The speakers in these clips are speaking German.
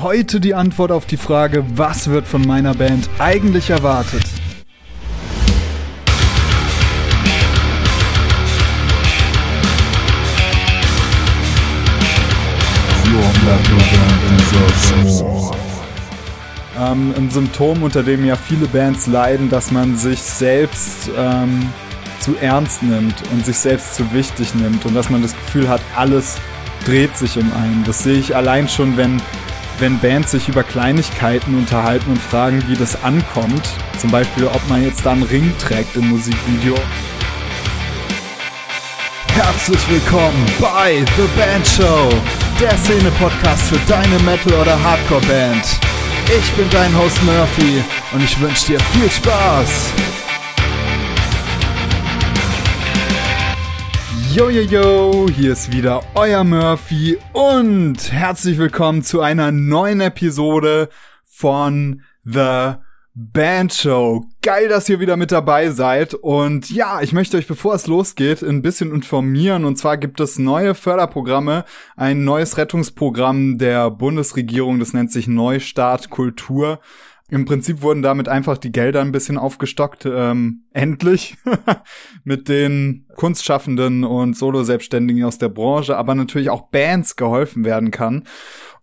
Heute die Antwort auf die Frage, was wird von meiner Band eigentlich erwartet? Ähm, ein Symptom, unter dem ja viele Bands leiden, dass man sich selbst ähm, zu ernst nimmt und sich selbst zu wichtig nimmt und dass man das Gefühl hat, alles dreht sich um einen. Das sehe ich allein schon, wenn, wenn Bands sich über Kleinigkeiten unterhalten und fragen, wie das ankommt. Zum Beispiel, ob man jetzt da einen Ring trägt im Musikvideo. Herzlich willkommen bei The Band Show, der Szene-Podcast für deine Metal- oder Hardcore-Band. Ich bin dein Host Murphy und ich wünsche dir viel Spaß. Yo, yo, yo, hier ist wieder euer Murphy und herzlich willkommen zu einer neuen Episode von The Band Show. Geil, dass ihr wieder mit dabei seid. Und ja, ich möchte euch, bevor es losgeht, ein bisschen informieren. Und zwar gibt es neue Förderprogramme, ein neues Rettungsprogramm der Bundesregierung, das nennt sich Neustart Kultur. Im Prinzip wurden damit einfach die Gelder ein bisschen aufgestockt, ähm, endlich, mit den Kunstschaffenden und Solo-Selbstständigen aus der Branche, aber natürlich auch Bands geholfen werden kann.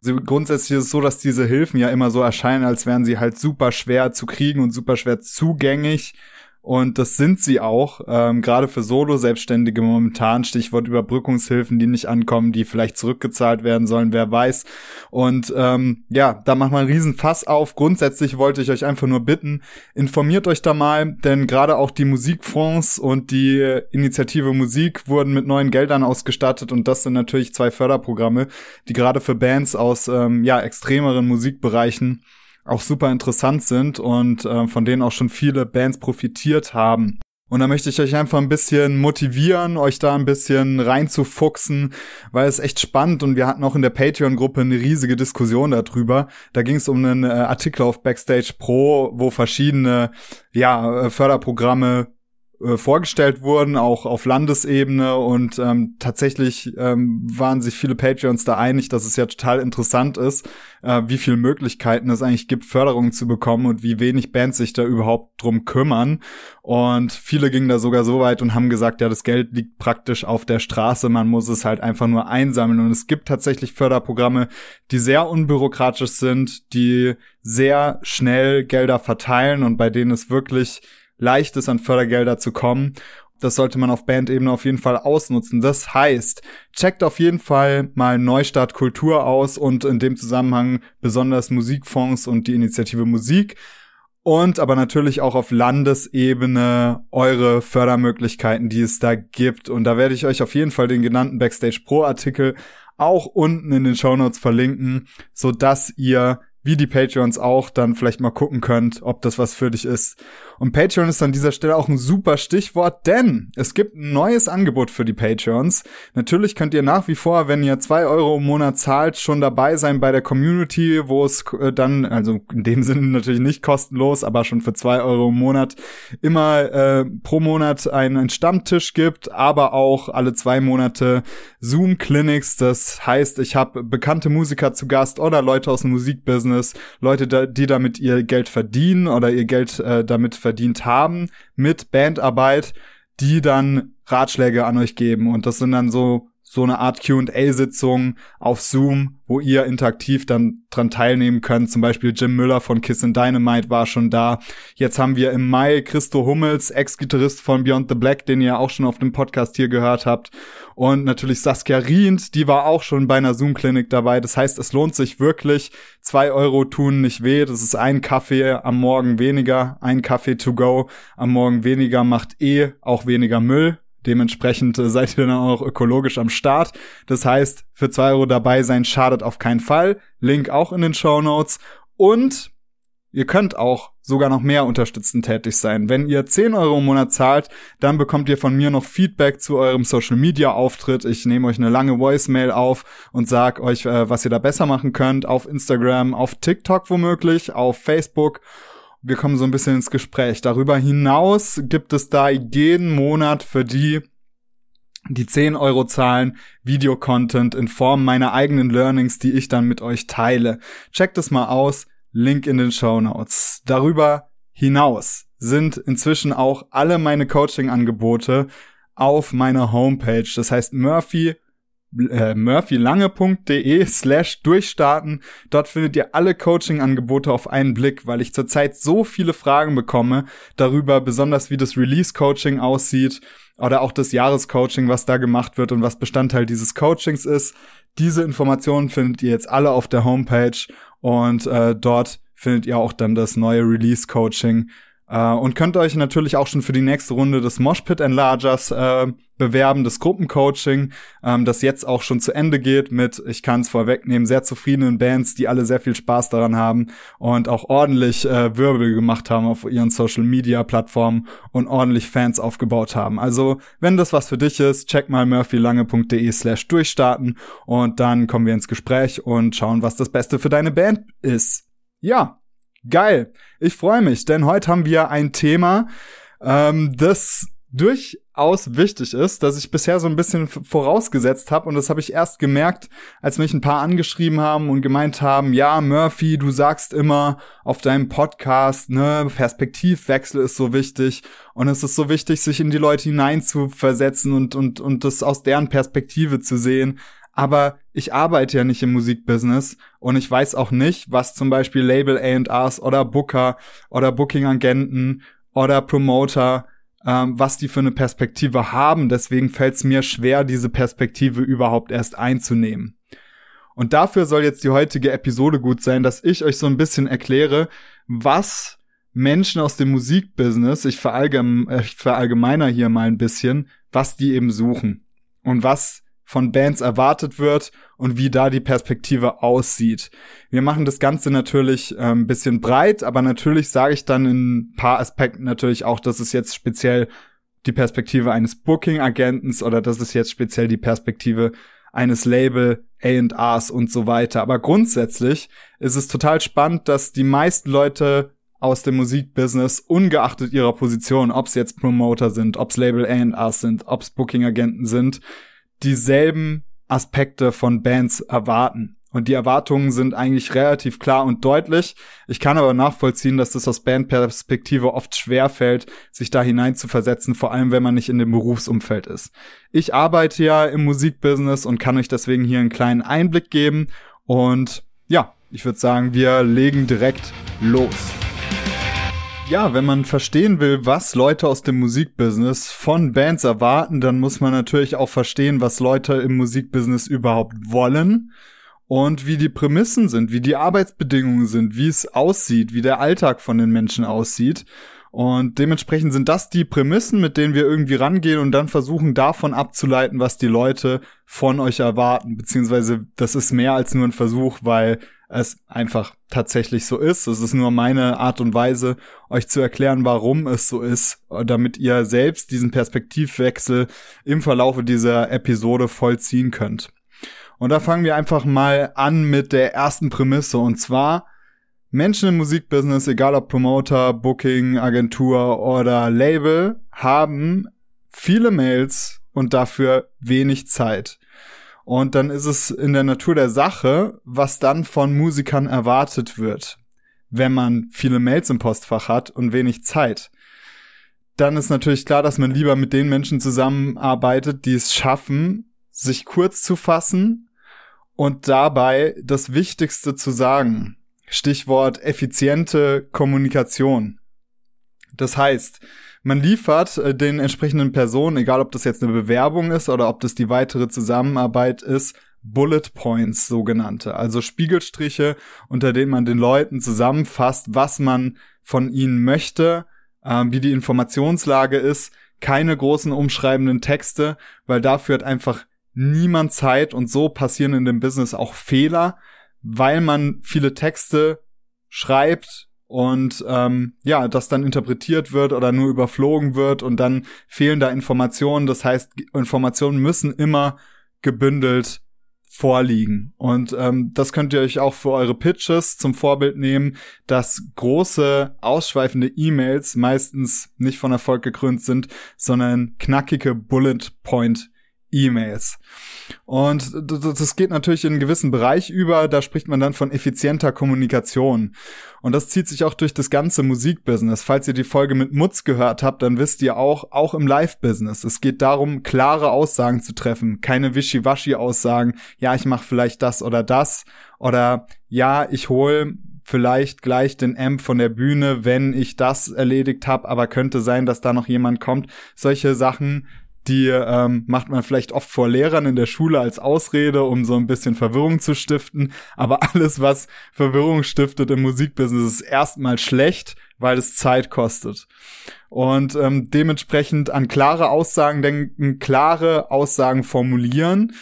Also grundsätzlich ist es so, dass diese Hilfen ja immer so erscheinen, als wären sie halt super schwer zu kriegen und super schwer zugänglich. Und das sind sie auch, ähm, gerade für Solo-Selbstständige momentan, Stichwort Überbrückungshilfen, die nicht ankommen, die vielleicht zurückgezahlt werden sollen, wer weiß. Und ähm, ja, da macht man einen riesen Fass auf. Grundsätzlich wollte ich euch einfach nur bitten, informiert euch da mal, denn gerade auch die Musikfonds und die Initiative Musik wurden mit neuen Geldern ausgestattet und das sind natürlich zwei Förderprogramme, die gerade für Bands aus ähm, ja extremeren Musikbereichen auch super interessant sind und äh, von denen auch schon viele Bands profitiert haben. Und da möchte ich euch einfach ein bisschen motivieren, euch da ein bisschen reinzufuchsen, weil es echt spannend und wir hatten auch in der Patreon-Gruppe eine riesige Diskussion darüber. Da ging es um einen äh, Artikel auf Backstage Pro, wo verschiedene ja, äh, Förderprogramme äh, vorgestellt wurden, auch auf Landesebene und ähm, tatsächlich ähm, waren sich viele Patreons da einig, dass es ja total interessant ist, äh, wie viele Möglichkeiten es eigentlich gibt, Förderungen zu bekommen und wie wenig Bands sich da überhaupt drum kümmern. Und viele gingen da sogar so weit und haben gesagt, ja, das Geld liegt praktisch auf der Straße, man muss es halt einfach nur einsammeln. Und es gibt tatsächlich Förderprogramme, die sehr unbürokratisch sind, die sehr schnell Gelder verteilen und bei denen es wirklich leicht ist, an Fördergelder zu kommen. Das sollte man auf Bandebene auf jeden Fall ausnutzen. Das heißt, checkt auf jeden Fall mal Neustart Kultur aus und in dem Zusammenhang besonders Musikfonds und die Initiative Musik. Und aber natürlich auch auf Landesebene eure Fördermöglichkeiten, die es da gibt. Und da werde ich euch auf jeden Fall den genannten Backstage Pro Artikel auch unten in den Show Notes verlinken, so dass ihr wie die Patreons auch, dann vielleicht mal gucken könnt, ob das was für dich ist. Und Patreon ist an dieser Stelle auch ein super Stichwort, denn es gibt ein neues Angebot für die Patreons. Natürlich könnt ihr nach wie vor, wenn ihr zwei Euro im Monat zahlt, schon dabei sein bei der Community, wo es äh, dann, also in dem Sinne natürlich nicht kostenlos, aber schon für zwei Euro im Monat immer äh, pro Monat einen Stammtisch gibt, aber auch alle zwei Monate Zoom-Clinics. Das heißt, ich habe bekannte Musiker zu Gast oder Leute aus dem Musikbusiness, Leute, die damit ihr Geld verdienen oder ihr Geld äh, damit verdienen verdient haben mit Bandarbeit, die dann Ratschläge an euch geben. Und das sind dann so so eine Art Q&A-Sitzung auf Zoom, wo ihr interaktiv dann dran teilnehmen könnt. Zum Beispiel Jim Müller von Kiss and Dynamite war schon da. Jetzt haben wir im Mai Christo Hummels, Ex-Gitarrist von Beyond the Black, den ihr auch schon auf dem Podcast hier gehört habt. Und natürlich Saskia Rient, die war auch schon bei einer Zoom-Klinik dabei. Das heißt, es lohnt sich wirklich. Zwei Euro tun nicht weh. Das ist ein Kaffee am Morgen weniger. Ein Kaffee to go am Morgen weniger macht eh auch weniger Müll Dementsprechend äh, seid ihr dann auch ökologisch am Start. Das heißt, für zwei Euro dabei sein schadet auf keinen Fall. Link auch in den Show Notes. Und ihr könnt auch sogar noch mehr unterstützend tätig sein. Wenn ihr 10 Euro im Monat zahlt, dann bekommt ihr von mir noch Feedback zu eurem Social Media Auftritt. Ich nehme euch eine lange Voicemail auf und sag euch, äh, was ihr da besser machen könnt. Auf Instagram, auf TikTok womöglich, auf Facebook wir kommen so ein bisschen ins Gespräch. Darüber hinaus gibt es da jeden Monat für die, die 10 Euro zahlen, Videocontent in Form meiner eigenen Learnings, die ich dann mit euch teile. Checkt es mal aus, Link in den Show Notes. Darüber hinaus sind inzwischen auch alle meine Coaching-Angebote auf meiner Homepage. Das heißt Murphy äh, murphylange.de slash durchstarten. Dort findet ihr alle Coaching-Angebote auf einen Blick, weil ich zurzeit so viele Fragen bekomme darüber, besonders wie das Release-Coaching aussieht oder auch das Jahrescoaching, was da gemacht wird und was Bestandteil dieses Coachings ist. Diese Informationen findet ihr jetzt alle auf der Homepage und äh, dort findet ihr auch dann das neue Release-Coaching äh, und könnt euch natürlich auch schon für die nächste Runde des Moshpit Enlargers äh, bewerben, das Gruppencoaching, ähm, das jetzt auch schon zu Ende geht mit, ich kann es vorwegnehmen, sehr zufriedenen Bands, die alle sehr viel Spaß daran haben und auch ordentlich äh, Wirbel gemacht haben auf ihren Social-Media-Plattformen und ordentlich Fans aufgebaut haben. Also, wenn das was für dich ist, check mal murphylange.de slash durchstarten und dann kommen wir ins Gespräch und schauen, was das Beste für deine Band ist. Ja, Geil. Ich freue mich, denn heute haben wir ein Thema, ähm, das durchaus wichtig ist, dass ich bisher so ein bisschen vorausgesetzt habe und das habe ich erst gemerkt, als mich ein paar angeschrieben haben und gemeint haben, ja, Murphy, du sagst immer auf deinem Podcast, ne, Perspektivwechsel ist so wichtig. Und es ist so wichtig, sich in die Leute hineinzuversetzen und und und das aus deren Perspektive zu sehen. Aber ich arbeite ja nicht im Musikbusiness und ich weiß auch nicht, was zum Beispiel Label A&Rs oder Booker oder Booking-Agenten oder Promoter, ähm, was die für eine Perspektive haben. Deswegen fällt es mir schwer, diese Perspektive überhaupt erst einzunehmen. Und dafür soll jetzt die heutige Episode gut sein, dass ich euch so ein bisschen erkläre, was Menschen aus dem Musikbusiness, ich, verallgeme, äh, ich verallgemeiner hier mal ein bisschen, was die eben suchen und was von Bands erwartet wird und wie da die Perspektive aussieht. Wir machen das Ganze natürlich äh, ein bisschen breit, aber natürlich sage ich dann in ein paar Aspekten natürlich auch, dass es jetzt speziell die Perspektive eines Booking-Agentens oder das ist jetzt speziell die Perspektive eines Label, A&Rs und so weiter. Aber grundsätzlich ist es total spannend, dass die meisten Leute aus dem Musikbusiness, ungeachtet ihrer Position, ob es jetzt Promoter sind, ob es Label A&Rs sind, ob es Booking-Agenten sind, dieselben Aspekte von Bands erwarten. Und die Erwartungen sind eigentlich relativ klar und deutlich. Ich kann aber nachvollziehen, dass das aus Bandperspektive oft schwer fällt, sich da hinein zu versetzen, vor allem wenn man nicht in dem Berufsumfeld ist. Ich arbeite ja im Musikbusiness und kann euch deswegen hier einen kleinen Einblick geben. Und ja, ich würde sagen, wir legen direkt los. Ja, wenn man verstehen will, was Leute aus dem Musikbusiness von Bands erwarten, dann muss man natürlich auch verstehen, was Leute im Musikbusiness überhaupt wollen und wie die Prämissen sind, wie die Arbeitsbedingungen sind, wie es aussieht, wie der Alltag von den Menschen aussieht. Und dementsprechend sind das die Prämissen, mit denen wir irgendwie rangehen und dann versuchen davon abzuleiten, was die Leute von euch erwarten. Beziehungsweise das ist mehr als nur ein Versuch, weil es einfach tatsächlich so ist. Es ist nur meine Art und Weise, euch zu erklären, warum es so ist, damit ihr selbst diesen Perspektivwechsel im Verlaufe dieser Episode vollziehen könnt. Und da fangen wir einfach mal an mit der ersten Prämisse und zwar Menschen im Musikbusiness, egal ob Promoter, Booking, Agentur oder Label, haben viele Mails und dafür wenig Zeit. Und dann ist es in der Natur der Sache, was dann von Musikern erwartet wird, wenn man viele Mails im Postfach hat und wenig Zeit. Dann ist natürlich klar, dass man lieber mit den Menschen zusammenarbeitet, die es schaffen, sich kurz zu fassen und dabei das Wichtigste zu sagen. Stichwort effiziente Kommunikation. Das heißt, man liefert äh, den entsprechenden Personen, egal ob das jetzt eine Bewerbung ist oder ob das die weitere Zusammenarbeit ist, Bullet Points sogenannte, also Spiegelstriche, unter denen man den Leuten zusammenfasst, was man von ihnen möchte, äh, wie die Informationslage ist, keine großen umschreibenden Texte, weil dafür hat einfach niemand Zeit und so passieren in dem Business auch Fehler, weil man viele Texte schreibt, und ähm, ja, das dann interpretiert wird oder nur überflogen wird und dann fehlen da Informationen. Das heißt, Informationen müssen immer gebündelt vorliegen. Und ähm, das könnt ihr euch auch für eure Pitches zum Vorbild nehmen, dass große, ausschweifende E-Mails meistens nicht von Erfolg gekrönt sind, sondern knackige Bullet Point E-Mails. Und das geht natürlich in einen gewissen Bereich über, da spricht man dann von effizienter Kommunikation. Und das zieht sich auch durch das ganze Musikbusiness. Falls ihr die Folge mit Mutz gehört habt, dann wisst ihr auch, auch im Live-Business. Es geht darum, klare Aussagen zu treffen, keine Wischiwaschi-Aussagen, ja, ich mache vielleicht das oder das, oder ja, ich hole vielleicht gleich den Amp von der Bühne, wenn ich das erledigt habe, aber könnte sein, dass da noch jemand kommt. Solche Sachen die ähm, macht man vielleicht oft vor Lehrern in der Schule als Ausrede, um so ein bisschen Verwirrung zu stiften. Aber alles, was Verwirrung stiftet im Musikbusiness, ist erstmal schlecht, weil es Zeit kostet. Und ähm, dementsprechend an klare Aussagen denken, klare Aussagen formulieren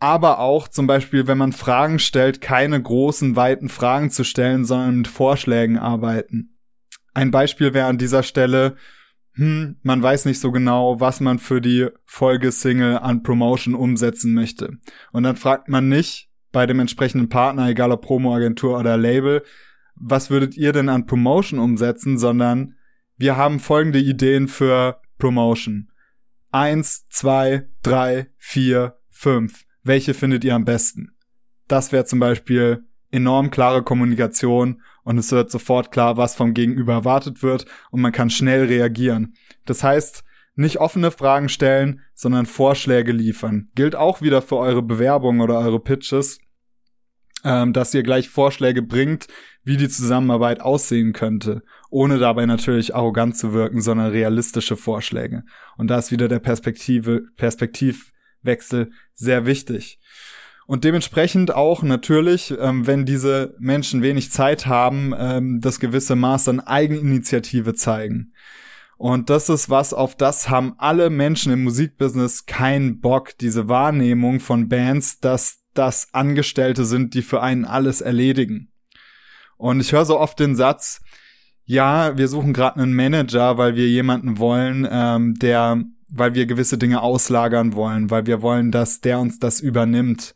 aber auch zum Beispiel, wenn man Fragen stellt, keine großen, weiten Fragen zu stellen, sondern mit Vorschlägen arbeiten. Ein Beispiel wäre an dieser Stelle, hm, man weiß nicht so genau, was man für die Folgesingle an Promotion umsetzen möchte. Und dann fragt man nicht bei dem entsprechenden Partner, egal ob Promo-Agentur oder Label, was würdet ihr denn an Promotion umsetzen, sondern wir haben folgende Ideen für Promotion. Eins, zwei, drei, vier, fünf. Welche findet ihr am besten? Das wäre zum Beispiel enorm klare Kommunikation und es wird sofort klar, was vom Gegenüber erwartet wird und man kann schnell reagieren. Das heißt, nicht offene Fragen stellen, sondern Vorschläge liefern. Gilt auch wieder für eure Bewerbung oder eure Pitches, ähm, dass ihr gleich Vorschläge bringt, wie die Zusammenarbeit aussehen könnte, ohne dabei natürlich arrogant zu wirken, sondern realistische Vorschläge. Und da ist wieder der Perspektive, Perspektivwechsel sehr wichtig. Und dementsprechend auch natürlich, ähm, wenn diese Menschen wenig Zeit haben, ähm, das gewisse Maß an Eigeninitiative zeigen. Und das ist was, auf das haben alle Menschen im Musikbusiness keinen Bock, diese Wahrnehmung von Bands, dass das Angestellte sind, die für einen alles erledigen. Und ich höre so oft den Satz, ja, wir suchen gerade einen Manager, weil wir jemanden wollen, ähm, der, weil wir gewisse Dinge auslagern wollen, weil wir wollen, dass der uns das übernimmt.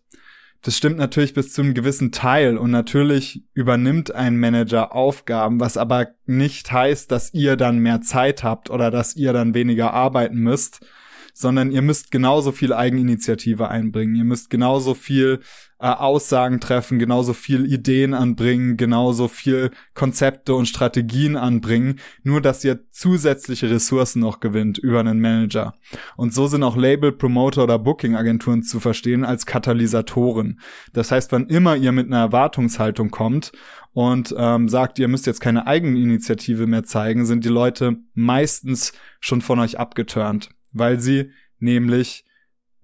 Das stimmt natürlich bis zu einem gewissen Teil und natürlich übernimmt ein Manager Aufgaben, was aber nicht heißt, dass ihr dann mehr Zeit habt oder dass ihr dann weniger arbeiten müsst, sondern ihr müsst genauso viel Eigeninitiative einbringen. Ihr müsst genauso viel äh, Aussagen treffen, genauso viel Ideen anbringen, genauso viel Konzepte und Strategien anbringen, nur dass ihr zusätzliche Ressourcen noch gewinnt über einen Manager. Und so sind auch Label, Promoter oder Booking-Agenturen zu verstehen als Katalysatoren. Das heißt, wann immer ihr mit einer Erwartungshaltung kommt und ähm, sagt, ihr müsst jetzt keine Eigeninitiative mehr zeigen, sind die Leute meistens schon von euch abgeturnt weil sie nämlich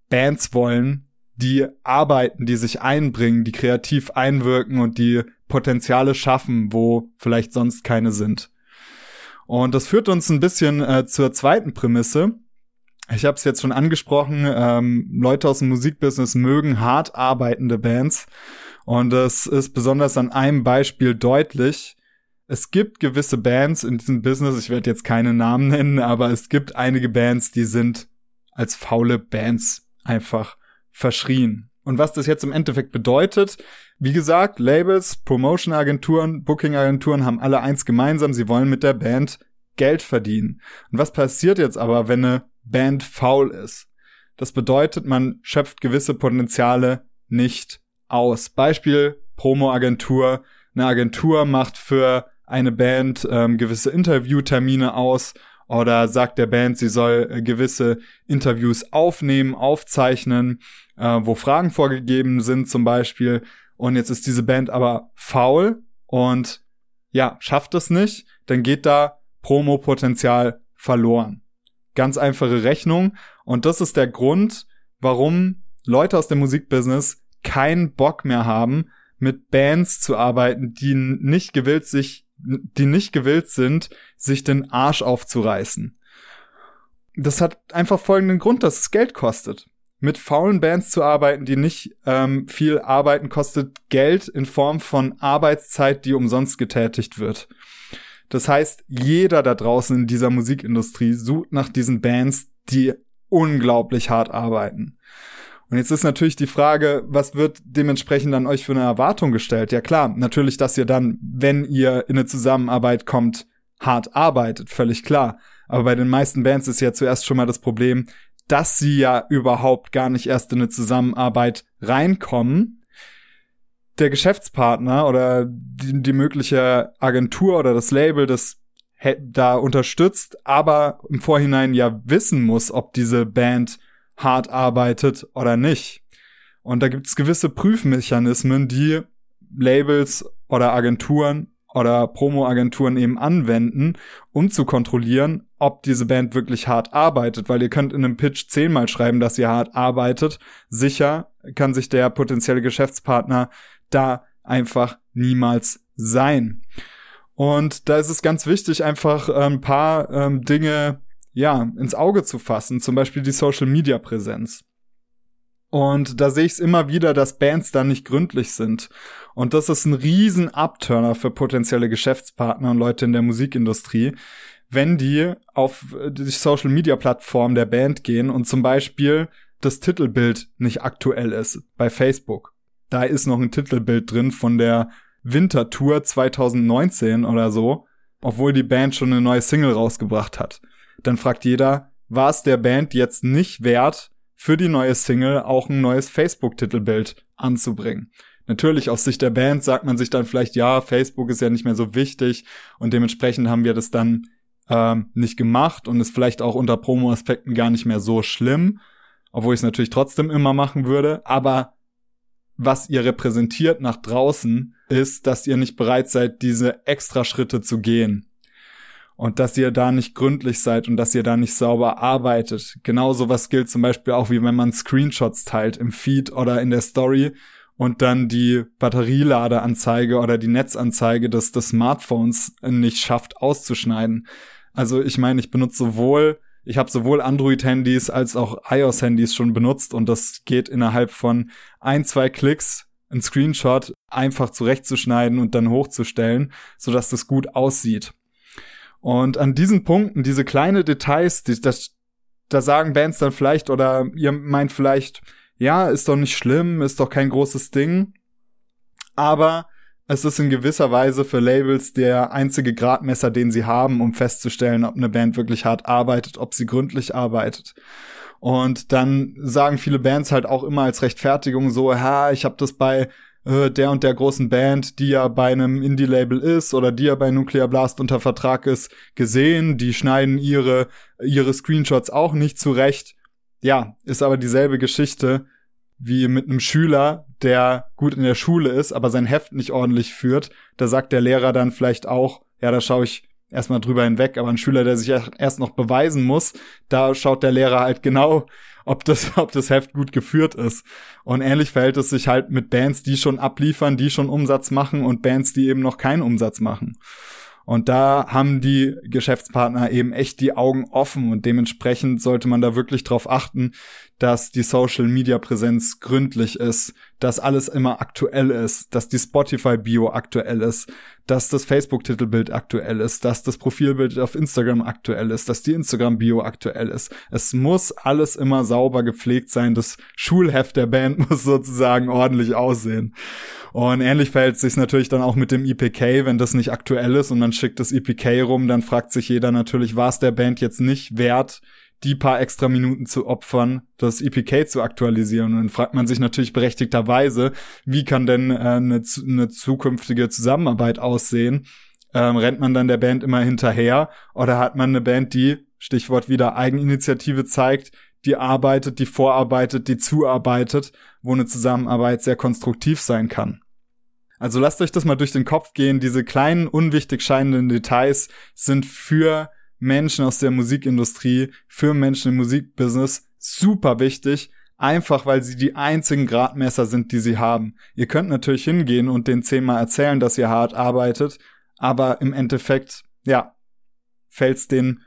Bands wollen, die arbeiten, die sich einbringen, die kreativ einwirken und die Potenziale schaffen, wo vielleicht sonst keine sind. Und das führt uns ein bisschen äh, zur zweiten Prämisse. Ich habe es jetzt schon angesprochen, ähm, Leute aus dem Musikbusiness mögen hart arbeitende Bands. Und es ist besonders an einem Beispiel deutlich, es gibt gewisse Bands in diesem Business, ich werde jetzt keine Namen nennen, aber es gibt einige Bands, die sind als faule Bands einfach verschrien. Und was das jetzt im Endeffekt bedeutet, wie gesagt, Labels, Promotion-Agenturen, Booking-Agenturen haben alle eins gemeinsam, sie wollen mit der Band Geld verdienen. Und was passiert jetzt aber, wenn eine Band faul ist? Das bedeutet, man schöpft gewisse Potenziale nicht aus. Beispiel Promo-Agentur. Eine Agentur macht für eine Band ähm, gewisse Interviewtermine aus oder sagt der Band, sie soll äh, gewisse Interviews aufnehmen, aufzeichnen, äh, wo Fragen vorgegeben sind zum Beispiel. Und jetzt ist diese Band aber faul und ja, schafft es nicht, dann geht da Promo-Potenzial verloren. Ganz einfache Rechnung. Und das ist der Grund, warum Leute aus dem Musikbusiness keinen Bock mehr haben, mit Bands zu arbeiten, die nicht gewillt sich die nicht gewillt sind, sich den Arsch aufzureißen. Das hat einfach folgenden Grund, dass es Geld kostet. Mit faulen Bands zu arbeiten, die nicht ähm, viel arbeiten, kostet Geld in Form von Arbeitszeit, die umsonst getätigt wird. Das heißt, jeder da draußen in dieser Musikindustrie sucht nach diesen Bands, die unglaublich hart arbeiten. Und jetzt ist natürlich die Frage, was wird dementsprechend an euch für eine Erwartung gestellt? Ja klar, natürlich, dass ihr dann, wenn ihr in eine Zusammenarbeit kommt, hart arbeitet, völlig klar. Aber bei den meisten Bands ist ja zuerst schon mal das Problem, dass sie ja überhaupt gar nicht erst in eine Zusammenarbeit reinkommen, der Geschäftspartner oder die, die mögliche Agentur oder das Label, das da unterstützt, aber im Vorhinein ja wissen muss, ob diese Band hart arbeitet oder nicht. Und da gibt es gewisse Prüfmechanismen, die Labels oder Agenturen oder Promo-Agenturen eben anwenden, um zu kontrollieren, ob diese Band wirklich hart arbeitet, weil ihr könnt in einem Pitch zehnmal schreiben, dass ihr hart arbeitet. Sicher kann sich der potenzielle Geschäftspartner da einfach niemals sein. Und da ist es ganz wichtig, einfach ein paar ähm, Dinge ja ins Auge zu fassen, zum Beispiel die Social Media Präsenz. Und da sehe ich es immer wieder, dass Bands da nicht gründlich sind. Und das ist ein riesen Abturner für potenzielle Geschäftspartner und Leute in der Musikindustrie, wenn die auf die Social Media Plattform der Band gehen und zum Beispiel das Titelbild nicht aktuell ist bei Facebook. Da ist noch ein Titelbild drin von der Wintertour 2019 oder so, obwohl die Band schon eine neue Single rausgebracht hat. Dann fragt jeder, war es der Band jetzt nicht wert, für die neue Single auch ein neues Facebook-Titelbild anzubringen. Natürlich aus Sicht der Band sagt man sich dann vielleicht, ja, Facebook ist ja nicht mehr so wichtig und dementsprechend haben wir das dann ähm, nicht gemacht und ist vielleicht auch unter Promo-Aspekten gar nicht mehr so schlimm, obwohl ich es natürlich trotzdem immer machen würde. Aber was ihr repräsentiert nach draußen, ist, dass ihr nicht bereit seid, diese extra Schritte zu gehen und dass ihr da nicht gründlich seid und dass ihr da nicht sauber arbeitet. Genauso was gilt zum Beispiel auch wie wenn man Screenshots teilt im Feed oder in der Story und dann die Batterieladeanzeige oder die Netzanzeige des, des Smartphones nicht schafft auszuschneiden. Also ich meine, ich benutze sowohl, ich habe sowohl Android-Handys als auch iOS-Handys schon benutzt und das geht innerhalb von ein, zwei Klicks ein Screenshot einfach zurechtzuschneiden und dann hochzustellen, sodass das gut aussieht. Und an diesen Punkten, diese kleine Details, die, das, da sagen Bands dann vielleicht oder ihr meint vielleicht, ja, ist doch nicht schlimm, ist doch kein großes Ding. Aber es ist in gewisser Weise für Labels der einzige Gradmesser, den sie haben, um festzustellen, ob eine Band wirklich hart arbeitet, ob sie gründlich arbeitet. Und dann sagen viele Bands halt auch immer als Rechtfertigung so, ha, ich habe das bei äh, der und der großen Band, die ja bei einem Indie-Label ist oder die ja bei Nuclear Blast unter Vertrag ist, gesehen. Die schneiden ihre, ihre Screenshots auch nicht zurecht. Ja, ist aber dieselbe Geschichte wie mit einem Schüler, der gut in der Schule ist, aber sein Heft nicht ordentlich führt. Da sagt der Lehrer dann vielleicht auch, ja, da schaue ich erstmal drüber hinweg, aber ein Schüler, der sich erst noch beweisen muss, da schaut der Lehrer halt genau, ob das, ob das Heft gut geführt ist. Und ähnlich verhält es sich halt mit Bands, die schon abliefern, die schon Umsatz machen und Bands, die eben noch keinen Umsatz machen. Und da haben die Geschäftspartner eben echt die Augen offen und dementsprechend sollte man da wirklich drauf achten, dass die Social Media Präsenz gründlich ist, dass alles immer aktuell ist, dass die Spotify Bio aktuell ist, dass das Facebook Titelbild aktuell ist, dass das Profilbild auf Instagram aktuell ist, dass die Instagram Bio aktuell ist. Es muss alles immer sauber gepflegt sein. Das Schulheft der Band muss sozusagen ordentlich aussehen. Und ähnlich verhält sich natürlich dann auch mit dem EPK, wenn das nicht aktuell ist und man schickt das EPK rum, dann fragt sich jeder natürlich, war es der Band jetzt nicht wert, die paar extra Minuten zu opfern, das EPK zu aktualisieren. Und dann fragt man sich natürlich berechtigterweise, wie kann denn äh, eine, eine zukünftige Zusammenarbeit aussehen? Ähm, rennt man dann der Band immer hinterher oder hat man eine Band, die, Stichwort wieder Eigeninitiative zeigt, die arbeitet, die vorarbeitet, die zuarbeitet, wo eine Zusammenarbeit sehr konstruktiv sein kann. Also lasst euch das mal durch den Kopf gehen. Diese kleinen, unwichtig scheinenden Details sind für Menschen aus der Musikindustrie, für Menschen im Musikbusiness super wichtig, einfach weil sie die einzigen Gradmesser sind, die sie haben. Ihr könnt natürlich hingehen und den zehnmal erzählen, dass ihr hart arbeitet, aber im Endeffekt, ja, fällt es den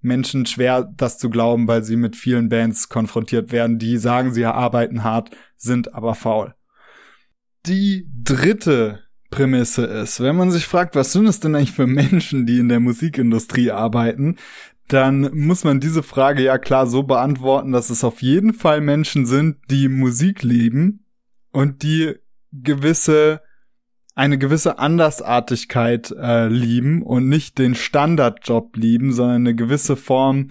Menschen schwer, das zu glauben, weil sie mit vielen Bands konfrontiert werden, die sagen, sie arbeiten hart, sind aber faul. Die dritte Prämisse ist. Wenn man sich fragt, was sind es denn eigentlich für Menschen, die in der Musikindustrie arbeiten, dann muss man diese Frage ja klar so beantworten, dass es auf jeden Fall Menschen sind, die Musik lieben und die gewisse eine gewisse Andersartigkeit äh, lieben und nicht den Standardjob lieben, sondern eine gewisse Form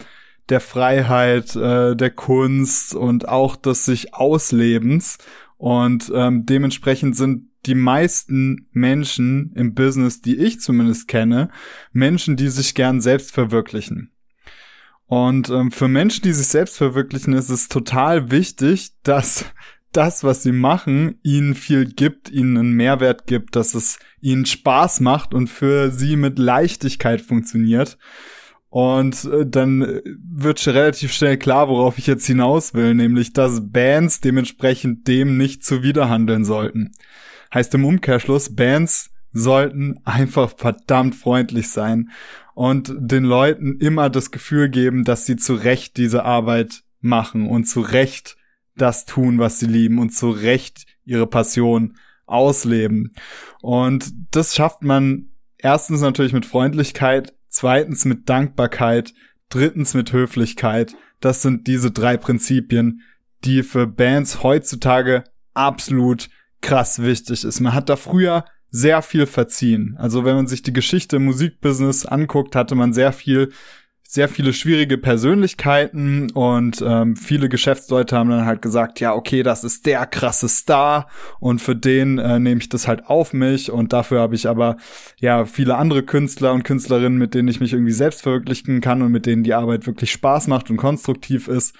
der Freiheit, äh, der Kunst und auch des sich Auslebens. Und ähm, dementsprechend sind die meisten Menschen im Business, die ich zumindest kenne, Menschen, die sich gern selbst verwirklichen. Und ähm, für Menschen, die sich selbst verwirklichen, ist es total wichtig, dass das, was sie machen, ihnen viel gibt, ihnen einen Mehrwert gibt, dass es ihnen Spaß macht und für sie mit Leichtigkeit funktioniert. Und äh, dann wird schon relativ schnell klar, worauf ich jetzt hinaus will, nämlich, dass Bands dementsprechend dem nicht zuwiderhandeln sollten. Heißt im Umkehrschluss, Bands sollten einfach verdammt freundlich sein und den Leuten immer das Gefühl geben, dass sie zu Recht diese Arbeit machen und zu Recht das tun, was sie lieben und zu Recht ihre Passion ausleben. Und das schafft man erstens natürlich mit Freundlichkeit, zweitens mit Dankbarkeit, drittens mit Höflichkeit. Das sind diese drei Prinzipien, die für Bands heutzutage absolut krass wichtig ist. Man hat da früher sehr viel verziehen. Also wenn man sich die Geschichte im Musikbusiness anguckt, hatte man sehr viel sehr viele schwierige Persönlichkeiten und ähm, viele Geschäftsleute haben dann halt gesagt, ja, okay, das ist der krasse Star und für den äh, nehme ich das halt auf mich und dafür habe ich aber ja viele andere Künstler und Künstlerinnen, mit denen ich mich irgendwie selbst verwirklichen kann und mit denen die Arbeit wirklich Spaß macht und konstruktiv ist.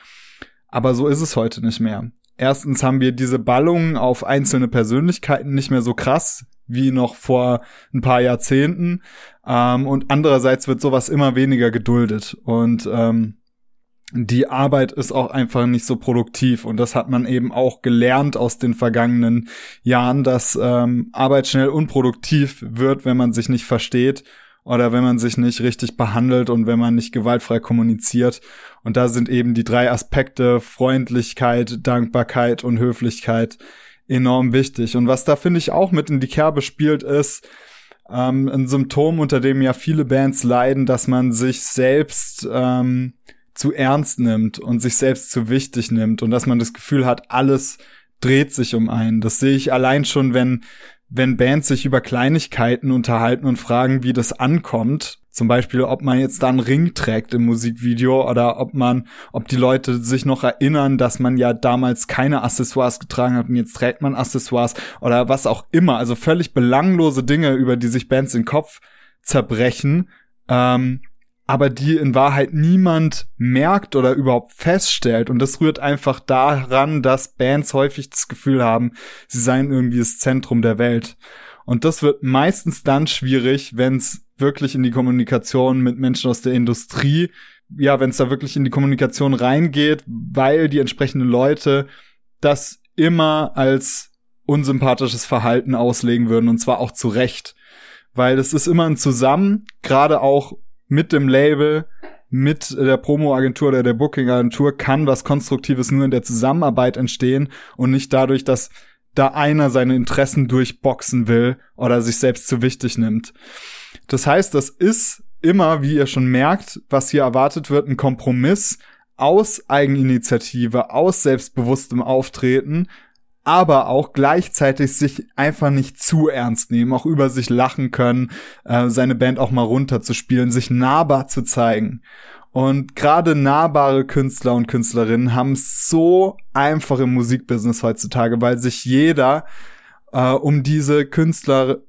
Aber so ist es heute nicht mehr. Erstens haben wir diese Ballungen auf einzelne Persönlichkeiten nicht mehr so krass wie noch vor ein paar Jahrzehnten. Ähm, und andererseits wird sowas immer weniger geduldet. Und ähm, die Arbeit ist auch einfach nicht so produktiv. Und das hat man eben auch gelernt aus den vergangenen Jahren, dass ähm, Arbeit schnell unproduktiv wird, wenn man sich nicht versteht oder wenn man sich nicht richtig behandelt und wenn man nicht gewaltfrei kommuniziert. Und da sind eben die drei Aspekte Freundlichkeit, Dankbarkeit und Höflichkeit enorm wichtig. Und was da finde ich auch mit in die Kerbe spielt, ist ähm, ein Symptom, unter dem ja viele Bands leiden, dass man sich selbst ähm, zu ernst nimmt und sich selbst zu wichtig nimmt und dass man das Gefühl hat, alles dreht sich um einen. Das sehe ich allein schon, wenn wenn Bands sich über Kleinigkeiten unterhalten und fragen, wie das ankommt, zum Beispiel, ob man jetzt da einen Ring trägt im Musikvideo oder ob man, ob die Leute sich noch erinnern, dass man ja damals keine Accessoires getragen hat und jetzt trägt man Accessoires oder was auch immer. Also völlig belanglose Dinge, über die sich Bands den Kopf zerbrechen, ähm, aber die in Wahrheit niemand merkt oder überhaupt feststellt. Und das rührt einfach daran, dass Bands häufig das Gefühl haben, sie seien irgendwie das Zentrum der Welt. Und das wird meistens dann schwierig, wenn es wirklich in die Kommunikation mit Menschen aus der Industrie, ja, wenn es da wirklich in die Kommunikation reingeht, weil die entsprechenden Leute das immer als unsympathisches Verhalten auslegen würden und zwar auch zu Recht. Weil das ist immer ein Zusammen, gerade auch mit dem Label, mit der Promo-Agentur oder der Booking-Agentur kann was Konstruktives nur in der Zusammenarbeit entstehen und nicht dadurch, dass da einer seine Interessen durchboxen will oder sich selbst zu wichtig nimmt. Das heißt, das ist immer, wie ihr schon merkt, was hier erwartet wird, ein Kompromiss aus Eigeninitiative, aus selbstbewusstem Auftreten, aber auch gleichzeitig sich einfach nicht zu ernst nehmen, auch über sich lachen können, äh, seine Band auch mal runterzuspielen, sich nahbar zu zeigen. Und gerade nahbare Künstler und Künstlerinnen haben es so einfach im Musikbusiness heutzutage, weil sich jeder äh, um diese Künstler,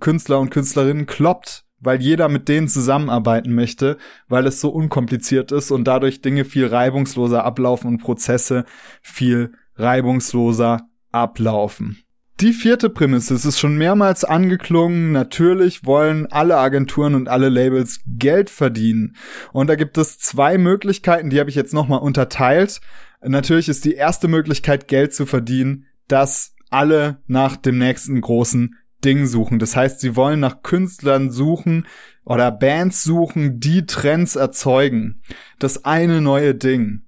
Künstler und Künstlerinnen kloppt, weil jeder mit denen zusammenarbeiten möchte, weil es so unkompliziert ist und dadurch Dinge viel reibungsloser ablaufen und Prozesse viel reibungsloser ablaufen. Die vierte Prämisse, es ist schon mehrmals angeklungen, natürlich wollen alle Agenturen und alle Labels Geld verdienen. Und da gibt es zwei Möglichkeiten, die habe ich jetzt nochmal unterteilt. Natürlich ist die erste Möglichkeit, Geld zu verdienen, dass alle nach dem nächsten großen Ding suchen. Das heißt, sie wollen nach Künstlern suchen oder Bands suchen, die Trends erzeugen. Das eine neue Ding.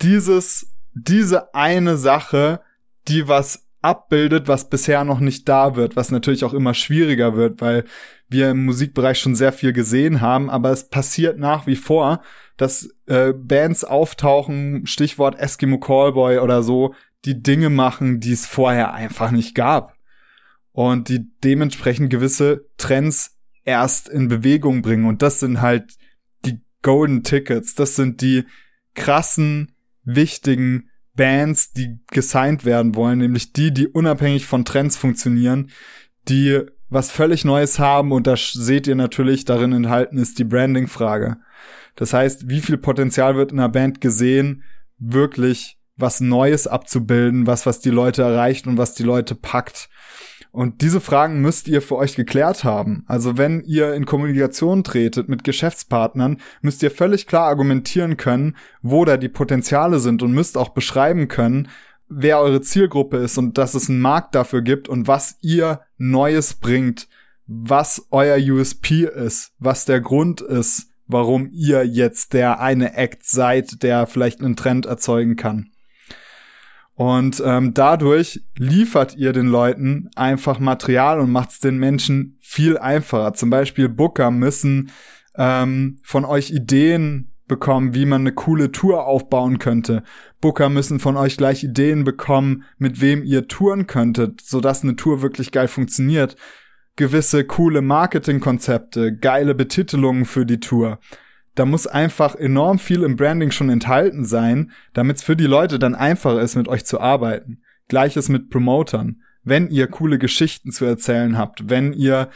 Dieses, diese eine Sache, die was abbildet, was bisher noch nicht da wird, was natürlich auch immer schwieriger wird, weil wir im Musikbereich schon sehr viel gesehen haben, aber es passiert nach wie vor, dass äh, Bands auftauchen, Stichwort Eskimo Callboy oder so, die Dinge machen, die es vorher einfach nicht gab. Und die dementsprechend gewisse Trends erst in Bewegung bringen. Und das sind halt die Golden Tickets. Das sind die krassen, wichtigen Bands, die gesigned werden wollen, nämlich die, die unabhängig von Trends funktionieren, die was völlig Neues haben und da seht ihr natürlich darin enthalten ist die Branding-Frage. Das heißt, wie viel Potenzial wird in einer Band gesehen, wirklich was Neues abzubilden, was, was die Leute erreicht und was die Leute packt. Und diese Fragen müsst ihr für euch geklärt haben. Also wenn ihr in Kommunikation tretet mit Geschäftspartnern, müsst ihr völlig klar argumentieren können, wo da die Potenziale sind und müsst auch beschreiben können, wer eure Zielgruppe ist und dass es einen Markt dafür gibt und was ihr Neues bringt, was euer USP ist, was der Grund ist, warum ihr jetzt der eine Act seid, der vielleicht einen Trend erzeugen kann. Und ähm, dadurch liefert ihr den Leuten einfach Material und macht es den Menschen viel einfacher. Zum Beispiel Booker müssen ähm, von euch Ideen bekommen, wie man eine coole Tour aufbauen könnte. Booker müssen von euch gleich Ideen bekommen, mit wem ihr touren könntet, sodass eine Tour wirklich geil funktioniert. Gewisse coole Marketingkonzepte, geile Betitelungen für die Tour da muss einfach enorm viel im Branding schon enthalten sein, damit es für die Leute dann einfacher ist, mit euch zu arbeiten. Gleiches mit Promotern. Wenn ihr coole Geschichten zu erzählen habt, wenn ihr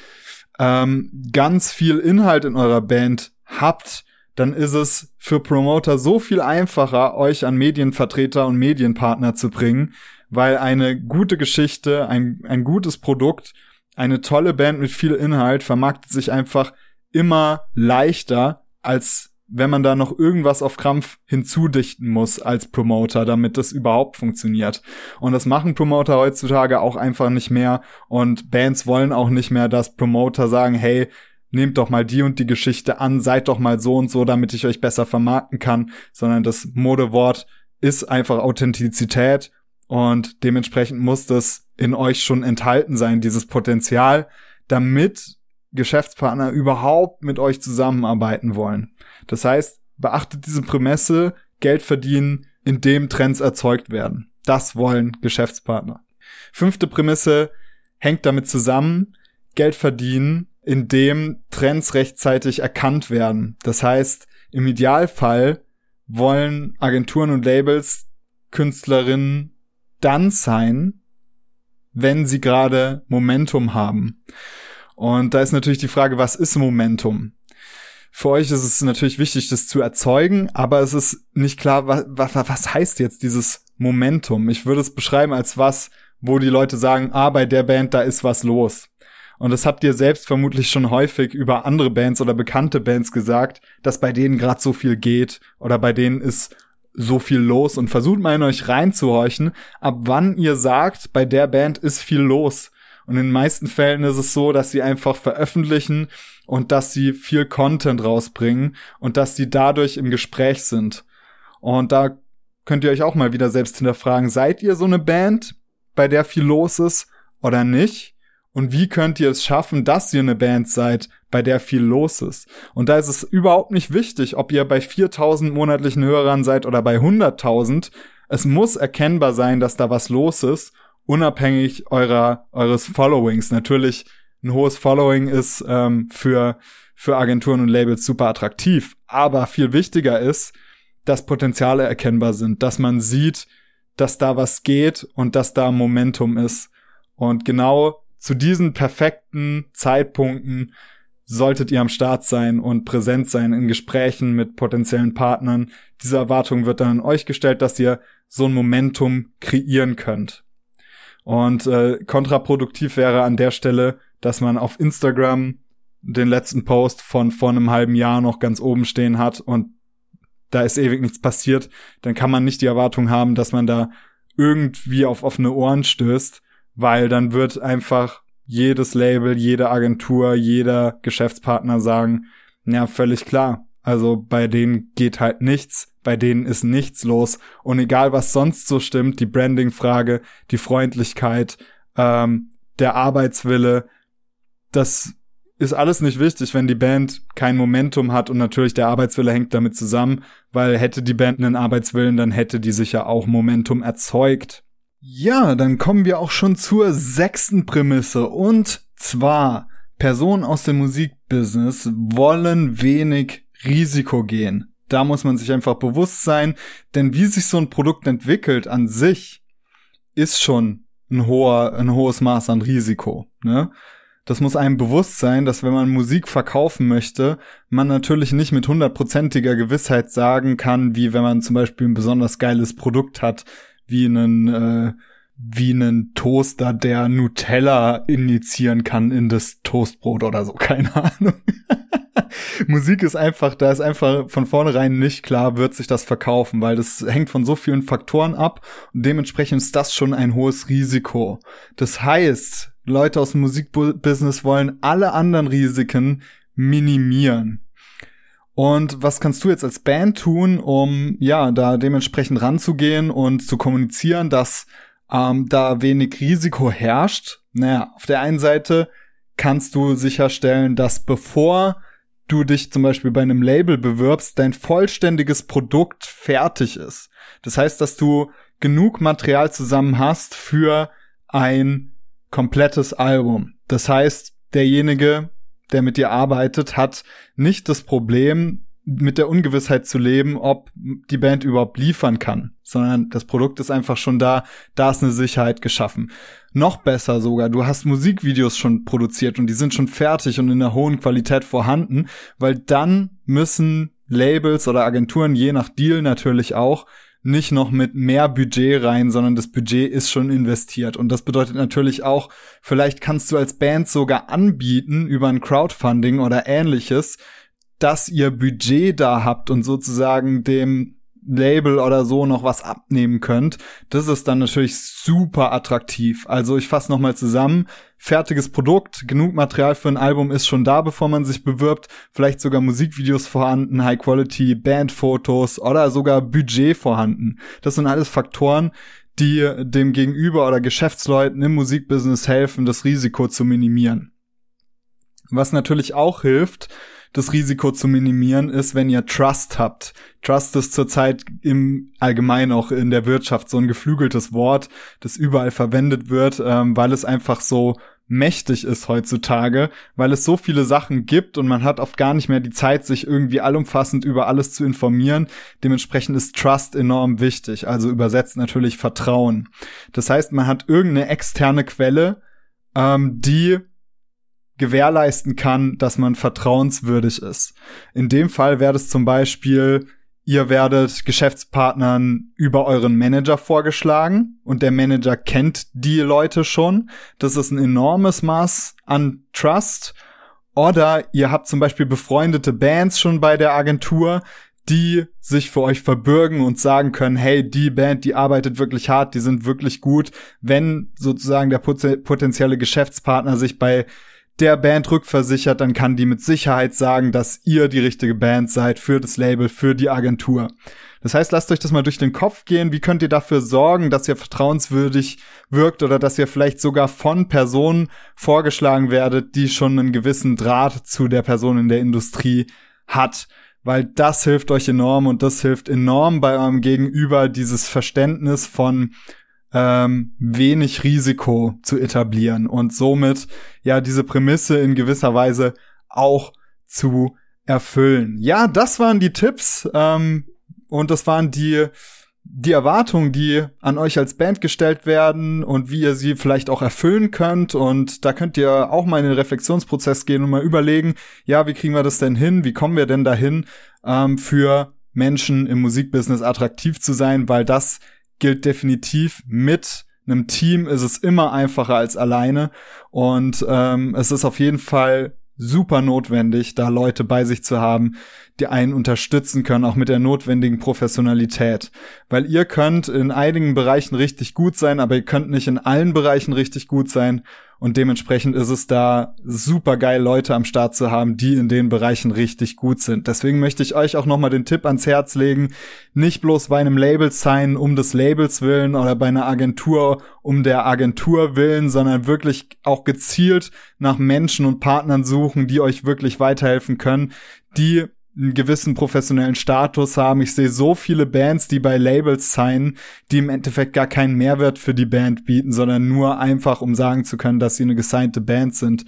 ähm, ganz viel Inhalt in eurer Band habt, dann ist es für Promoter so viel einfacher, euch an Medienvertreter und Medienpartner zu bringen, weil eine gute Geschichte, ein, ein gutes Produkt, eine tolle Band mit viel Inhalt vermarktet sich einfach immer leichter als wenn man da noch irgendwas auf Krampf hinzudichten muss als Promoter, damit das überhaupt funktioniert. Und das machen Promoter heutzutage auch einfach nicht mehr. Und Bands wollen auch nicht mehr, dass Promoter sagen, hey, nehmt doch mal die und die Geschichte an, seid doch mal so und so, damit ich euch besser vermarkten kann, sondern das Modewort ist einfach Authentizität und dementsprechend muss das in euch schon enthalten sein, dieses Potenzial, damit Geschäftspartner überhaupt mit euch zusammenarbeiten wollen. Das heißt, beachtet diese Prämisse, Geld verdienen, indem Trends erzeugt werden. Das wollen Geschäftspartner. Fünfte Prämisse hängt damit zusammen, Geld verdienen, indem Trends rechtzeitig erkannt werden. Das heißt, im Idealfall wollen Agenturen und Labels Künstlerinnen dann sein, wenn sie gerade Momentum haben. Und da ist natürlich die Frage, was ist Momentum? Für euch ist es natürlich wichtig, das zu erzeugen, aber es ist nicht klar, was, was, was heißt jetzt dieses Momentum? Ich würde es beschreiben als was, wo die Leute sagen, ah, bei der Band, da ist was los. Und das habt ihr selbst vermutlich schon häufig über andere Bands oder bekannte Bands gesagt, dass bei denen gerade so viel geht oder bei denen ist so viel los und versucht mal in euch reinzuhorchen, ab wann ihr sagt, bei der Band ist viel los. Und in den meisten Fällen ist es so, dass sie einfach veröffentlichen und dass sie viel Content rausbringen und dass sie dadurch im Gespräch sind. Und da könnt ihr euch auch mal wieder selbst hinterfragen, seid ihr so eine Band, bei der viel los ist oder nicht? Und wie könnt ihr es schaffen, dass ihr eine Band seid, bei der viel los ist? Und da ist es überhaupt nicht wichtig, ob ihr bei 4000 monatlichen Hörern seid oder bei 100.000. Es muss erkennbar sein, dass da was los ist unabhängig eurer eures Followings. Natürlich ein hohes Following ist ähm, für für Agenturen und Labels super attraktiv, aber viel wichtiger ist, dass Potenziale erkennbar sind, dass man sieht, dass da was geht und dass da Momentum ist. Und genau zu diesen perfekten Zeitpunkten solltet ihr am Start sein und präsent sein in Gesprächen mit potenziellen Partnern. Diese Erwartung wird dann an euch gestellt, dass ihr so ein Momentum kreieren könnt. Und äh, kontraproduktiv wäre an der Stelle, dass man auf Instagram den letzten Post von vor einem halben Jahr noch ganz oben stehen hat und da ist ewig nichts passiert, dann kann man nicht die Erwartung haben, dass man da irgendwie auf offene Ohren stößt, weil dann wird einfach jedes Label, jede Agentur, jeder Geschäftspartner sagen, ja, völlig klar. Also bei denen geht halt nichts bei denen ist nichts los. Und egal, was sonst so stimmt, die Branding-Frage, die Freundlichkeit, ähm, der Arbeitswille, das ist alles nicht wichtig, wenn die Band kein Momentum hat und natürlich der Arbeitswille hängt damit zusammen, weil hätte die Band einen Arbeitswillen, dann hätte die sicher auch Momentum erzeugt. Ja, dann kommen wir auch schon zur sechsten Prämisse und zwar Personen aus dem Musikbusiness wollen wenig Risiko gehen. Da muss man sich einfach bewusst sein, denn wie sich so ein Produkt entwickelt an sich, ist schon ein hoher, ein hohes Maß an Risiko. Ne? Das muss einem bewusst sein, dass wenn man Musik verkaufen möchte, man natürlich nicht mit hundertprozentiger Gewissheit sagen kann, wie wenn man zum Beispiel ein besonders geiles Produkt hat, wie einen, äh, wie einen Toaster, der Nutella initiieren kann in das Toastbrot oder so, keine Ahnung. Musik ist einfach, da ist einfach von vornherein nicht klar, wird sich das verkaufen, weil das hängt von so vielen Faktoren ab und dementsprechend ist das schon ein hohes Risiko. Das heißt, Leute aus dem Musikbusiness wollen alle anderen Risiken minimieren. Und was kannst du jetzt als Band tun, um ja da dementsprechend ranzugehen und zu kommunizieren, dass ähm, da wenig Risiko herrscht? Naja, auf der einen Seite kannst du sicherstellen, dass bevor du dich zum Beispiel bei einem Label bewirbst, dein vollständiges Produkt fertig ist. Das heißt, dass du genug Material zusammen hast für ein komplettes Album. Das heißt, derjenige, der mit dir arbeitet, hat nicht das Problem, mit der Ungewissheit zu leben, ob die Band überhaupt liefern kann, sondern das Produkt ist einfach schon da, da ist eine Sicherheit geschaffen. Noch besser sogar, du hast Musikvideos schon produziert und die sind schon fertig und in einer hohen Qualität vorhanden, weil dann müssen Labels oder Agenturen, je nach Deal natürlich auch, nicht noch mit mehr Budget rein, sondern das Budget ist schon investiert. Und das bedeutet natürlich auch, vielleicht kannst du als Band sogar anbieten über ein Crowdfunding oder ähnliches, dass ihr Budget da habt und sozusagen dem Label oder so noch was abnehmen könnt, das ist dann natürlich super attraktiv. Also ich fasse nochmal zusammen. Fertiges Produkt, genug Material für ein Album ist schon da, bevor man sich bewirbt. Vielleicht sogar Musikvideos vorhanden, High Quality, Bandfotos oder sogar Budget vorhanden. Das sind alles Faktoren, die dem Gegenüber oder Geschäftsleuten im Musikbusiness helfen, das Risiko zu minimieren. Was natürlich auch hilft, das Risiko zu minimieren, ist, wenn ihr Trust habt. Trust ist zurzeit im Allgemeinen auch in der Wirtschaft so ein geflügeltes Wort, das überall verwendet wird, ähm, weil es einfach so mächtig ist heutzutage, weil es so viele Sachen gibt und man hat oft gar nicht mehr die Zeit, sich irgendwie allumfassend über alles zu informieren. Dementsprechend ist Trust enorm wichtig, also übersetzt natürlich Vertrauen. Das heißt, man hat irgendeine externe Quelle, ähm, die gewährleisten kann, dass man vertrauenswürdig ist. In dem Fall wäre es zum Beispiel, ihr werdet Geschäftspartnern über euren Manager vorgeschlagen und der Manager kennt die Leute schon. Das ist ein enormes Maß an Trust. Oder ihr habt zum Beispiel befreundete Bands schon bei der Agentur, die sich für euch verbürgen und sagen können, hey, die Band, die arbeitet wirklich hart, die sind wirklich gut. Wenn sozusagen der potenzielle Geschäftspartner sich bei der Band rückversichert, dann kann die mit Sicherheit sagen, dass ihr die richtige Band seid für das Label, für die Agentur. Das heißt, lasst euch das mal durch den Kopf gehen. Wie könnt ihr dafür sorgen, dass ihr vertrauenswürdig wirkt oder dass ihr vielleicht sogar von Personen vorgeschlagen werdet, die schon einen gewissen Draht zu der Person in der Industrie hat? Weil das hilft euch enorm und das hilft enorm bei eurem Gegenüber dieses Verständnis von, ähm, wenig Risiko zu etablieren und somit ja diese Prämisse in gewisser Weise auch zu erfüllen. Ja, das waren die Tipps ähm, und das waren die die Erwartungen, die an euch als Band gestellt werden und wie ihr sie vielleicht auch erfüllen könnt. Und da könnt ihr auch mal in den Reflexionsprozess gehen und mal überlegen, ja, wie kriegen wir das denn hin? Wie kommen wir denn dahin, ähm, für Menschen im Musikbusiness attraktiv zu sein? Weil das gilt definitiv mit einem Team ist es immer einfacher als alleine und ähm, es ist auf jeden Fall super notwendig, da Leute bei sich zu haben, die einen unterstützen können, auch mit der notwendigen Professionalität. Weil ihr könnt in einigen Bereichen richtig gut sein, aber ihr könnt nicht in allen Bereichen richtig gut sein. Und dementsprechend ist es da super geil, Leute am Start zu haben, die in den Bereichen richtig gut sind. Deswegen möchte ich euch auch nochmal den Tipp ans Herz legen, nicht bloß bei einem Label sein um des Labels willen oder bei einer Agentur um der Agentur willen, sondern wirklich auch gezielt nach Menschen und Partnern suchen, die euch wirklich weiterhelfen können, die einen gewissen professionellen Status haben. Ich sehe so viele Bands, die bei Labels signen, die im Endeffekt gar keinen Mehrwert für die Band bieten, sondern nur einfach, um sagen zu können, dass sie eine gesignte Band sind.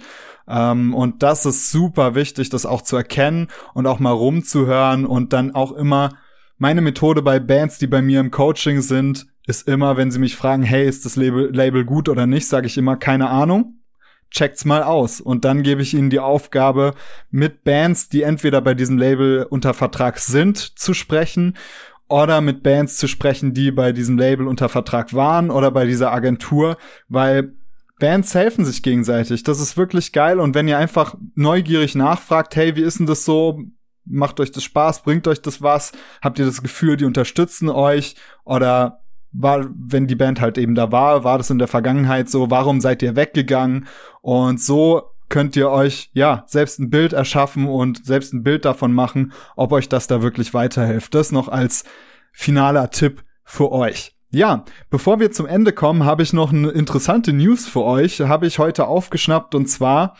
Ähm, und das ist super wichtig, das auch zu erkennen und auch mal rumzuhören und dann auch immer meine Methode bei Bands, die bei mir im Coaching sind, ist immer, wenn sie mich fragen, hey, ist das Label, Label gut oder nicht, sage ich immer keine Ahnung checkt's mal aus. Und dann gebe ich ihnen die Aufgabe, mit Bands, die entweder bei diesem Label unter Vertrag sind, zu sprechen oder mit Bands zu sprechen, die bei diesem Label unter Vertrag waren oder bei dieser Agentur, weil Bands helfen sich gegenseitig. Das ist wirklich geil. Und wenn ihr einfach neugierig nachfragt, hey, wie ist denn das so? Macht euch das Spaß? Bringt euch das was? Habt ihr das Gefühl, die unterstützen euch? Oder war, wenn die Band halt eben da war, war das in der Vergangenheit so, warum seid ihr weggegangen? Und so könnt ihr euch ja selbst ein Bild erschaffen und selbst ein Bild davon machen, ob euch das da wirklich weiterhilft. Das noch als finaler Tipp für euch. Ja, bevor wir zum Ende kommen, habe ich noch eine interessante News für euch, habe ich heute aufgeschnappt und zwar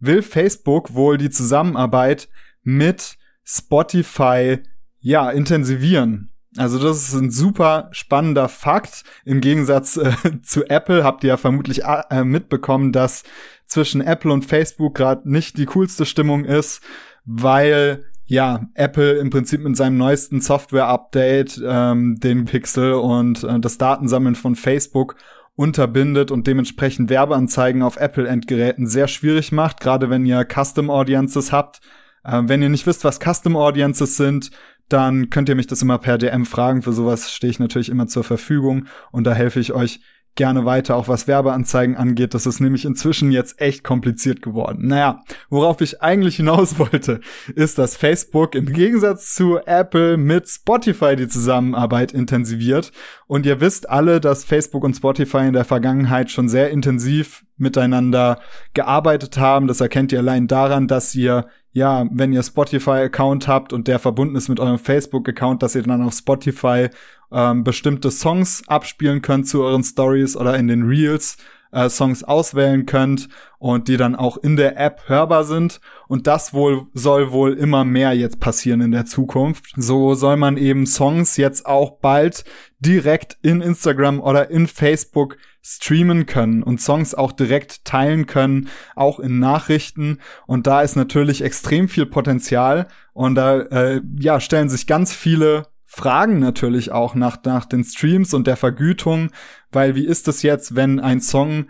will Facebook wohl die Zusammenarbeit mit Spotify ja intensivieren. Also das ist ein super spannender Fakt. Im Gegensatz äh, zu Apple habt ihr ja vermutlich äh, mitbekommen, dass zwischen Apple und Facebook gerade nicht die coolste Stimmung ist, weil ja Apple im Prinzip mit seinem neuesten Software-Update ähm, den Pixel und äh, das Datensammeln von Facebook unterbindet und dementsprechend Werbeanzeigen auf Apple-Endgeräten sehr schwierig macht, gerade wenn ihr Custom Audiences habt. Äh, wenn ihr nicht wisst, was Custom Audiences sind, dann könnt ihr mich das immer per DM fragen. Für sowas stehe ich natürlich immer zur Verfügung und da helfe ich euch gerne weiter, auch was Werbeanzeigen angeht. Das ist nämlich inzwischen jetzt echt kompliziert geworden. Naja, worauf ich eigentlich hinaus wollte, ist, dass Facebook im Gegensatz zu Apple mit Spotify die Zusammenarbeit intensiviert. Und ihr wisst alle, dass Facebook und Spotify in der Vergangenheit schon sehr intensiv miteinander gearbeitet haben. Das erkennt ihr allein daran, dass ihr ja, wenn ihr Spotify-Account habt und der verbunden ist mit eurem Facebook-Account, dass ihr dann auf Spotify ähm, bestimmte Songs abspielen könnt zu euren Stories oder in den Reels äh, Songs auswählen könnt und die dann auch in der App hörbar sind. Und das wohl soll wohl immer mehr jetzt passieren in der Zukunft. So soll man eben Songs jetzt auch bald direkt in Instagram oder in Facebook streamen können und Songs auch direkt teilen können, auch in Nachrichten. Und da ist natürlich extrem viel Potenzial. Und da äh, ja, stellen sich ganz viele Fragen natürlich auch nach, nach den Streams und der Vergütung, weil wie ist es jetzt, wenn ein Song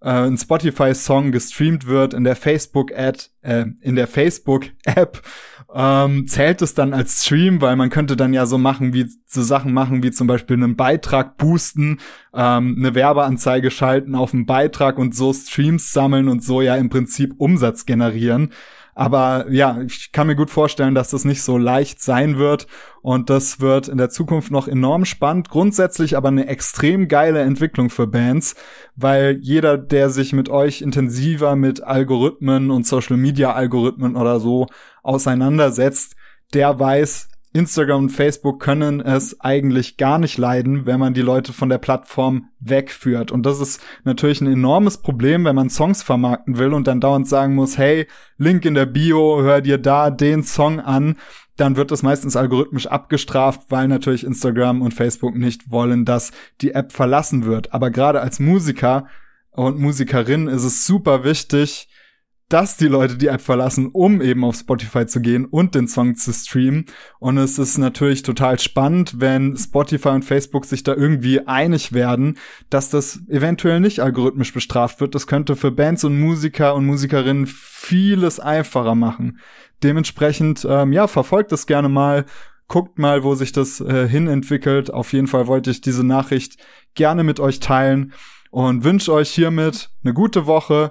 äh, ein Spotify-Song gestreamt wird in der Facebook-Ad, äh, in der Facebook-App, ähm, zählt es dann als Stream, weil man könnte dann ja so machen, wie so Sachen machen, wie zum Beispiel einen Beitrag boosten, ähm, eine Werbeanzeige schalten auf einen Beitrag und so Streams sammeln und so ja im Prinzip Umsatz generieren. Aber ja, ich kann mir gut vorstellen, dass das nicht so leicht sein wird. Und das wird in der Zukunft noch enorm spannend. Grundsätzlich aber eine extrem geile Entwicklung für Bands, weil jeder, der sich mit euch intensiver mit Algorithmen und Social Media Algorithmen oder so auseinandersetzt, der weiß, Instagram und Facebook können es eigentlich gar nicht leiden, wenn man die Leute von der Plattform wegführt. Und das ist natürlich ein enormes Problem, wenn man Songs vermarkten will und dann dauernd sagen muss, hey, Link in der Bio, hör dir da den Song an. Dann wird das meistens algorithmisch abgestraft, weil natürlich Instagram und Facebook nicht wollen, dass die App verlassen wird. Aber gerade als Musiker und Musikerin ist es super wichtig, dass die Leute die App verlassen, um eben auf Spotify zu gehen und den Song zu streamen. Und es ist natürlich total spannend, wenn Spotify und Facebook sich da irgendwie einig werden, dass das eventuell nicht algorithmisch bestraft wird. Das könnte für Bands und Musiker und Musikerinnen vieles einfacher machen. Dementsprechend, ähm, ja, verfolgt das gerne mal. Guckt mal, wo sich das äh, hin entwickelt. Auf jeden Fall wollte ich diese Nachricht gerne mit euch teilen und wünsche euch hiermit eine gute Woche,